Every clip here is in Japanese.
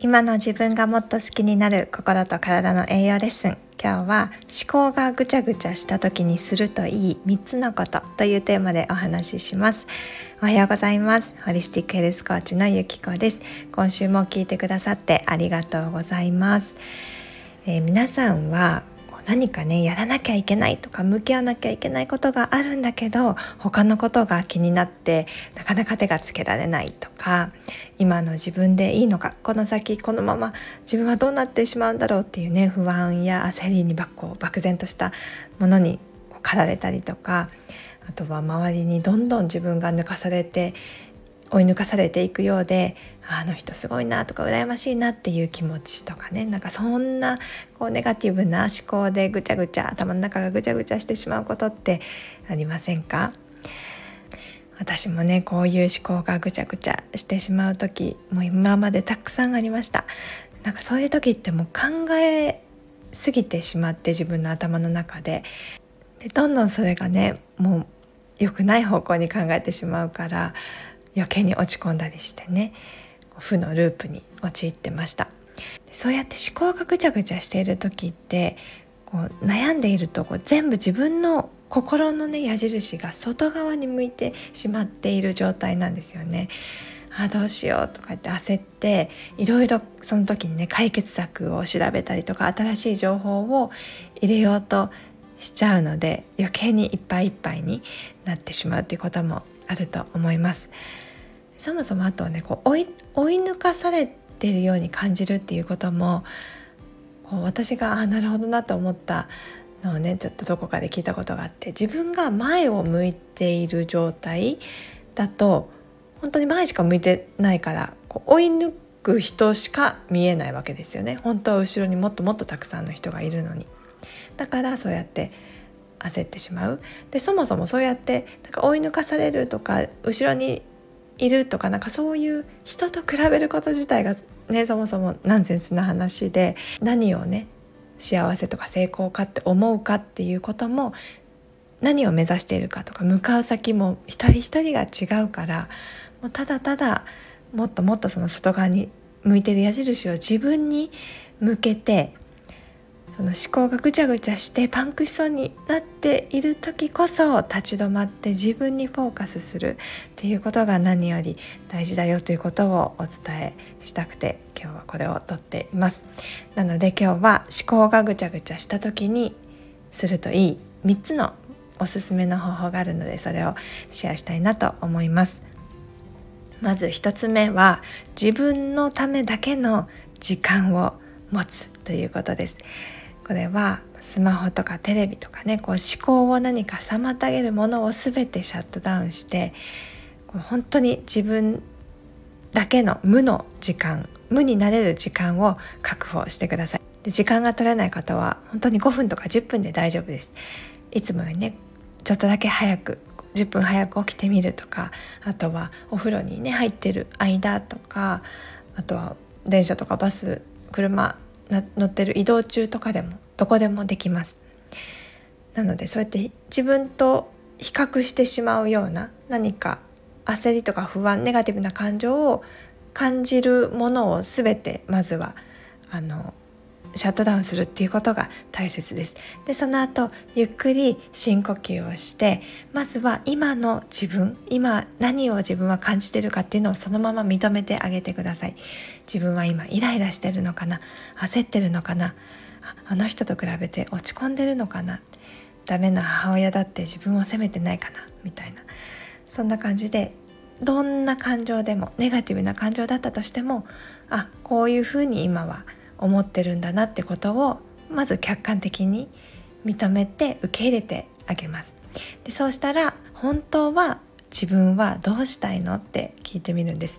今の自分がもっと好きになる心と体の栄養レッスン。今日は思考がぐちゃぐちゃした時にするといい3つのことというテーマでお話しします。おはようございます。ホリスティックヘルスコーチのゆきこです。今週も聞いてくださってありがとうございます、えー、皆さんは何かねやらなきゃいけないとか向き合わなきゃいけないことがあるんだけど他のことが気になってなかなか手がつけられないとか今の自分でいいのかこの先このまま自分はどうなってしまうんだろうっていうね不安や焦りにばこう漠然としたものに駆られたりとかあとは周りにどんどん自分が抜かされて追い抜かされていくようであの人すごいなとか羨ましいなっていう気持ちとかねなんかそんなこうネガティブな思考でぐちゃぐちゃ頭の中がぐちゃぐちゃしてしまうことってありませんか？私もねこういう思考がぐちゃぐちゃしてしまう時もう今までたくさんありました。なんかそういう時ってもう考えすぎてしまって自分の頭の中で。でどんどんそれがねもう良くない方向に考えてしまうから余計に落ち込んだりしてね負のループに陥ってましたそうやって思考がぐちゃぐちゃしている時ってこう悩んでいるとこう全部自分の心のね矢印が外側に向いてしまっている状態なんですよね。あどうしようとかって焦っていろいろその時にね解決策を調べたりとか新しい情報を入れようとしちゃうので余計にいっぱいいっぱいになってしまうっていうこともあると思います。そもそもあとはねこう追い追い抜かされてるように感じるっていうこともこう私があなるほどなと思ったのをねちょっとどこかで聞いたことがあって自分が前を向いている状態だと本当に前しか向いてないからこう追い抜く人しか見えないわけですよね。本当は後ろにもっともっとたくさんの人がいるのに。だからそうやって焦ってしまう。でそもそもそうやってなんか追い抜かされるとか後ろにいるとかなんかそういう人と比べること自体がねそもそもナンセンスな話で何をね幸せとか成功かって思うかっていうことも何を目指しているかとか向かう先も一人一人が違うからもうただただもっともっとその外側に向いてる矢印を自分に向けてその思考がぐちゃぐちゃしてパンクしそうになっている時こそ立ち止まって自分にフォーカスするっていうことが何より大事だよということをお伝えしたくて今日はこれをとっています。なので今日は思考がぐちゃぐちゃした時にするといい3つのおすすめの方法があるのでそれをシェアしたいなと思います。まず1つ目は自分のためだけの時間を持つということです。これはスマホとかテレビとかねこう思考を何か妨げるものを全てシャットダウンしてこう本当に自分だけの無の時間無になれる時間を確保してください。で時間が取れない方は本当に5分とか10分で大丈夫です。いつもよりねちょっとだけ早く10分早く起きてみるとかあとはお風呂にね入ってる間とかあとは電車とかバス車乗ってる移動中とかでもどこでもできます。なのでそうやって自分と比較してしまうような何か焦りとか不安ネガティブな感情を感じるものを全てまずはあのシャットダウンするっていうことが大切です。でその後ゆっくり深呼吸をしてまずは今の自分今何を自分は感じてるかっていうのをそのまま認めてあげてください。自分は今イライラしてるのかな？焦ってるのかな？あの人と比べて落ち込んでるのかな？ダメな母親だって自分を責めてないかな？みたいな。そんな感じでどんな感情でもネガティブな感情だったとしてもあこういうふうに今は思ってるんだなってことをまず客観的に認めて受け入れてあげます。でそうしたら本当は自分はどうしたいのって聞いてみるんです。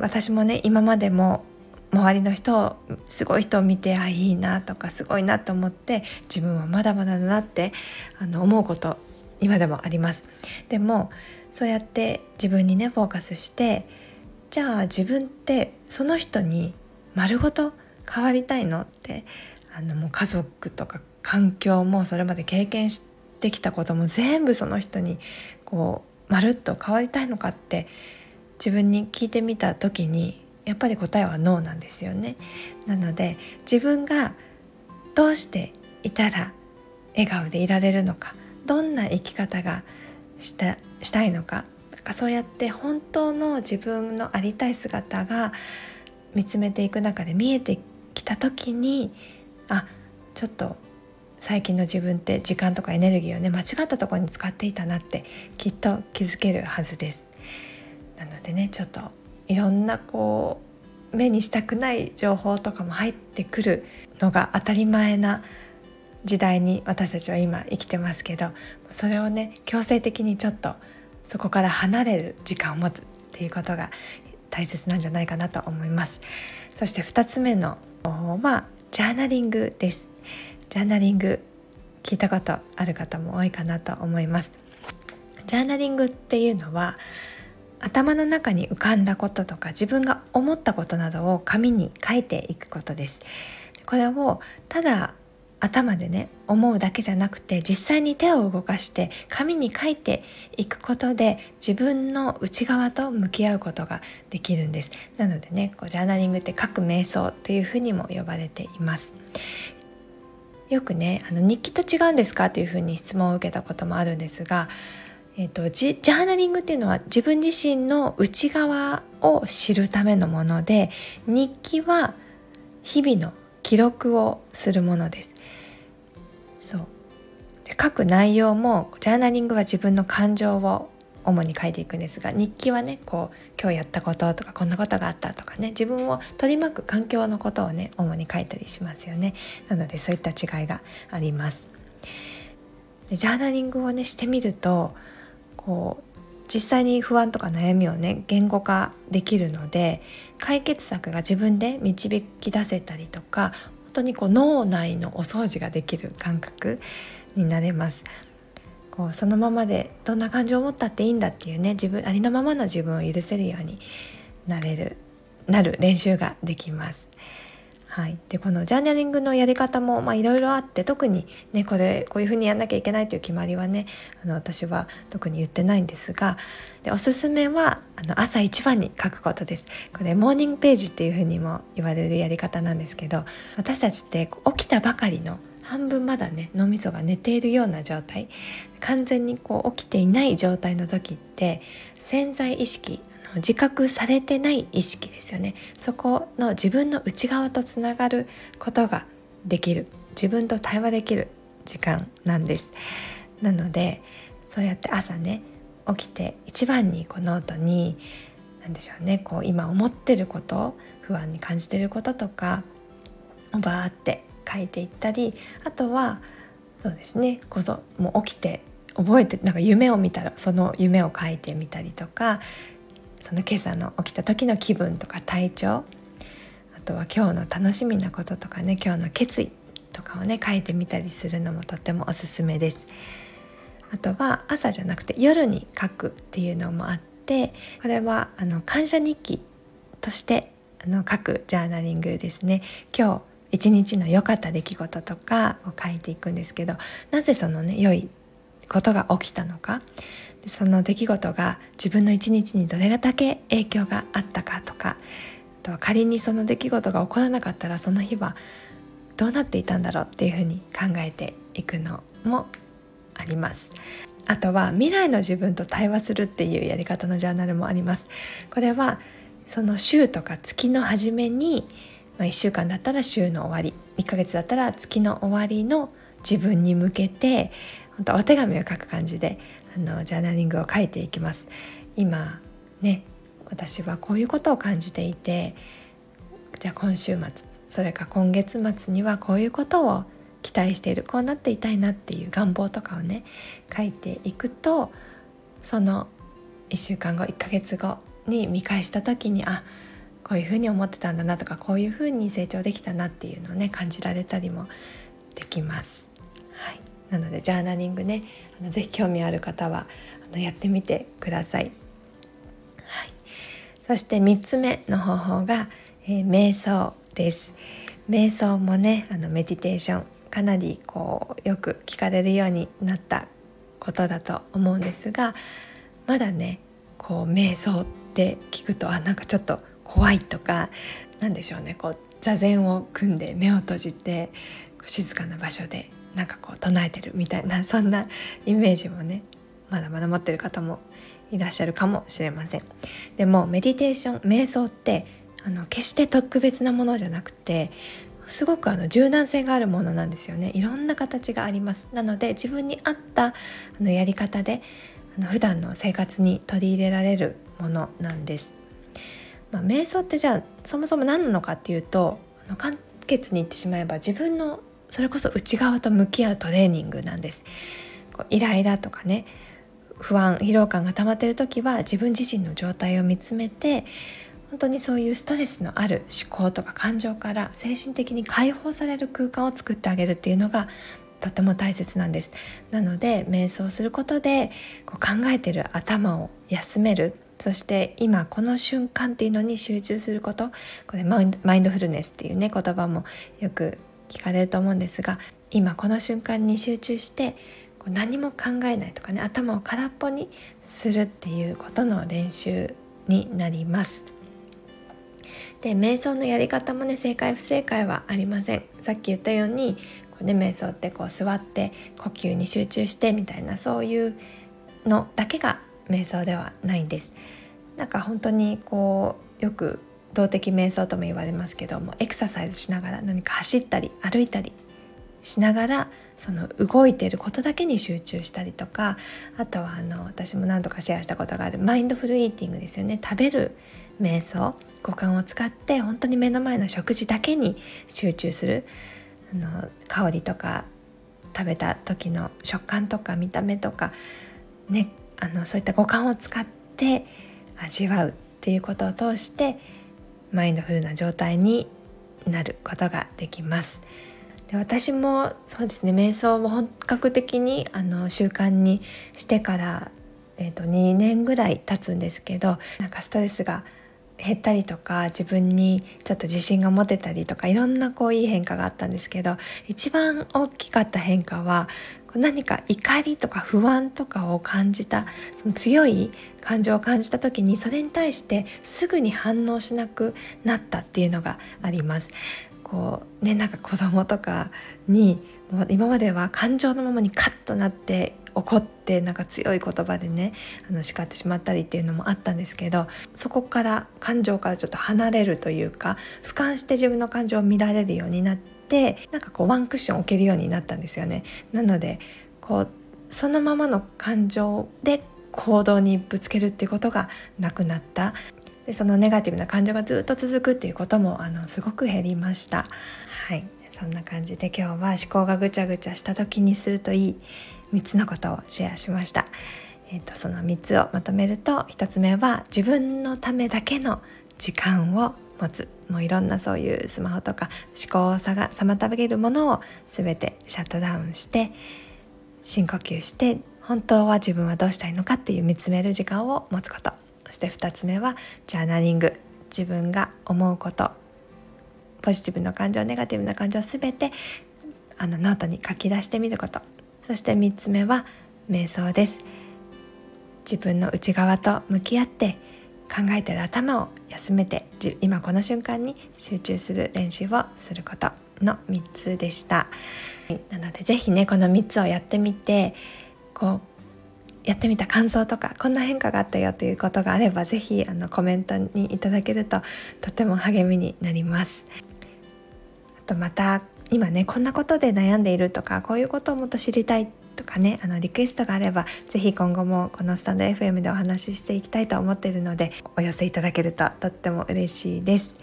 私もね今までも周りの人すごい人を見てあいいなとかすごいなと思って自分はまだまだだなってあの思うこと今でもあります。でもそうやって自分にねフォーカスしてじゃあ自分ってその人に丸ごと変わりたいの？ってあのもう家族とか環境もそれまで経験してきたことも全部その人にこうまるっと変わりたいのかって自分に聞いてみた時にやっぱり答えはノーなんですよね。なので自分がどうしていたら笑顔でいられるのかどんな生き方がしたしたいのかかそうやって本当の自分のありたい姿が見つめていく中で見えてきた時にあちょっと最近の自分って時間とかエネルギーをね間違ったところに使っていたなってきっと気づけるはずです。なのでねちょっといろんなこう目にしたくない情報とかも入ってくるのが当たり前な時代に私たちは今生きてますけどそれをね強制的にちょっとそこから離れる時間を持つっていうことが大切なんじゃないかなと思います。そして2つ目の方法はジャーナリングです。ジャーナリング聞いたことある方も多いかなと思います。ジャーナリングっていうのは頭の中に浮かんだこととか自分が思ったことなどを紙に書いていくことです。これをただ頭でね思うだけじゃなくて実際に手を動かして紙に書いていくことで自分の内側と向き合うことができるんです。なのでねこうジャーナリングって書く瞑想というふうにも呼ばれています。よくねあの日記と違うんですか？というふうに質問を受けたこともあるんですがえーと、ジャーナリングっていうのは自分自身の内側を知るためのもので日記は日々の記録をするものです。そう。で書く内容もジャーナリングは自分の感情を主に書いていくんですが日記はねこう今日やったこととかこんなことがあったとかね自分を取り巻く環境のことをね主に書いたりしますよね。なのでそういった違いがあります。でジャーナリングをねしてみるとこう実際に不安とか悩みをね言語化できるので解決策が自分で導き出せたりとか本当にこう脳内のお掃除ができる感覚になれますこうそのままでどんな感情を持ったっていいんだっていうね自分ありのままの自分を許せるようになれるなる練習ができます。はい、でこのジャーナリングのやり方もいろいろあって特にねこれこういうふうにやんなきゃいけないという決まりはねあの私は特に言ってないんですがでおすすめはあの朝一番に書くことです。これモーニングページっていうふうにも言われるやり方なんですけど私たちって起きたばかりの半分まだね脳みそが寝ているような状態。完全にこう起きていない状態の時って潜在意識自覚されてない意識ですよね。そこの自分の内側とつながることができる。自分と対話できる時間なんです。なのでそうやって朝ね起きて一番にこうノートに何でしょうねこう今思ってること不安に感じてることとかバーって書いていったりあとはそうですねこそもう起きて覚えてなんか夢を見たらその夢を書いてみたりとかその今朝の起きた時の気分とか体調あとは今日の楽しみなこととかね今日の決意とかをね書いてみたりするのもとってもおすすめです。あとは朝じゃなくて夜に書くっていうのもあってこれはあの感謝日記としてあの書くジャーナリングですね今日一日の良かった出来事とかを書いていくんですけどなぜそのね良いことが起きたのか。その出来事が自分の一日にどれだけ影響があったかとかと仮にその出来事が起こらなかったらその日はどうなっていたんだろうっていうふうに考えていくのもあります。あとは未来の自分と対話するっていうやり方のジャーナルもあります。これはその週とか月の初めに、まあ、1週間だったら週の終わり1ヶ月だったら月の終わりの自分に向けて本当お手紙を書く感じであのジャーナリングを書いていきます今ね私はこういうことを感じていてじゃあ今週末それか今月末にはこういうことを期待しているこうなっていたいなっていう願望とかをね書いていくとその1週間後1ヶ月後に見返した時にあこういうふうに思ってたんだなとかこういうふうに成長できたなっていうのをね感じられたりもできます。はい、なのでジャーナリングねあのぜひ興味ある方はあのやってみてください。はい、そして3つ目の方法が、えー、瞑想です。瞑想もねあのメディテーションかなりこうよく聞かれるようになったことだと思うんですがまだねこう瞑想って聞くとあなんかちょっと怖いとか何でしょうねこう座禅を組んで目を閉じて静かな場所でなんかこう唱えてるみたいな そんなイメージもねまだまだ持ってる方もいらっしゃるかもしれません。でもメディテーション瞑想ってあの決して特別なものじゃなくてすごくあの柔軟性があるものなんですよね。いろんな形があります。なので自分に合ったあのやり方であの普段の生活に取り入れられるものなんです、まあ、瞑想ってじゃあそもそも何なのかっていうとあの簡潔に言ってしまえば自分のそれこそ内側と向き合うトレーニングなんです。こうイライラとかね不安疲労感が溜まってる時は自分自身の状態を見つめて本当にそういうストレスのある思考とか感情から精神的に解放される空間を作ってあげるっていうのがとても大切なんです。なので瞑想することでこう考えてる頭を休める。そして今この瞬間っていうのに集中すること。これマインドフルネスっていうね言葉もよく聞かれると思うんですが今この瞬間に集中してこう何も考えないとかね頭を空っぽにするっていうことの練習になります。で瞑想のやり方もね正解不正解はありませんさっき言ったようにこう、ね、瞑想ってこう座って呼吸に集中してみたいなそういうのだけが瞑想ではないんですなんか本当にこうよく動的瞑想とも言われますけどもエクササイズしながら何か走ったり歩いたりしながらその動いていることだけに集中したりとかあとはあの私も何度かシェアしたことがあるマインドフルイーティングですよね。食べる瞑想五感を使って本当に目の前の食事だけに集中するあの香りとか食べた時の食感とか見た目とか、ね、あのそういった五感を使って味わうっていうことを通してマインドフルな状態になることができます。で私もそうですね瞑想を本格的にあの習慣にしてから、えーと、と2年ぐらい経つんですけどなんかストレスが減ったりとか自分にちょっと自信が持てたりとかいろんなこういい変化があったんですけど一番大きかった変化は何か怒りとか不安とかを感じたその強い感情を感じた時にそれに対してすぐに反応しなくなったっていうのがあります。こうねなんか子供とかにもう今までは感情のままにカッとなって怒ってなんか強い言葉でねあの叱ってしまったりっていうのもあったんですけどそこから感情からちょっと離れるというか俯瞰して自分の感情を見られるようになってなんかこうワンクッション置けるようになったんですよね。なのでこうそのままの感情で行動にぶつけるっていうことがなくなったでそのネガティブな感情がずっと続くっていうこともあのすごく減りました。はいそんな感じで今日は思考がぐちゃぐちゃした時にするといい3つのことをシェアしました。えーと、その3つをまとめると1つ目は自分のためだけの時間を持つ。もういろんなそういうスマホとか思考を妨げるものを全てシャットダウンして深呼吸して本当は自分はどうしたいのかっていう見つめる時間を持つこと。そして2つ目はジャーナリング。自分が思うこと。ポジティブな感情ネガティブな感情を全てあのノートに書き出してみること。そして3つ目は瞑想です。自分の内側と向き合って考えてる頭を休めて今この瞬間に集中する練習をすることの3つでした、なので是非ねこの3つをやってみてこうやってみた感想とかこんな変化があったよということがあれば是非あのコメントにいただけるととても励みになります。あとまた今ねこんなことで悩んでいるとかこういうことをもっと知りたいとかねあのリクエストがあれば是非今後もこのスタンド FM でお話ししていきたいと思っているのでお寄せいただけるととっても嬉しいです。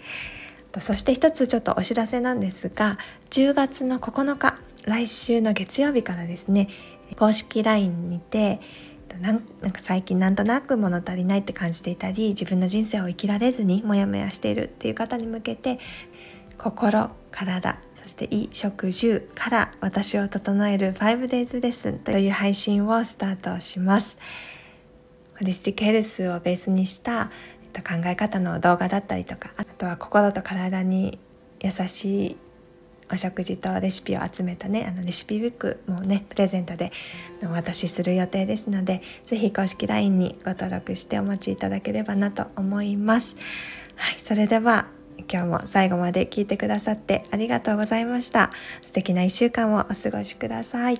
そして一つちょっとお知らせなんですが10月の9日来週の月曜日からですね公式 LINE にてなんか最近なんとなく物足りないって感じていたり自分の人生を生きられずにモヤモヤしているっていう方に向けて心体そして衣食住から私を整える 5days レッスンという配信をスタートしますホリスティックヘルスをベースにした考え方の動画だったりとかあとは心と体に優しいお食事とレシピを集めたねあのレシピブックもねプレゼントでお渡しする予定ですので是非公式 LINE にご登録してお待ちいただければなと思います。はいそれでは今日も最後まで聞いてくださってありがとうございました。素敵な1週間をお過ごしください。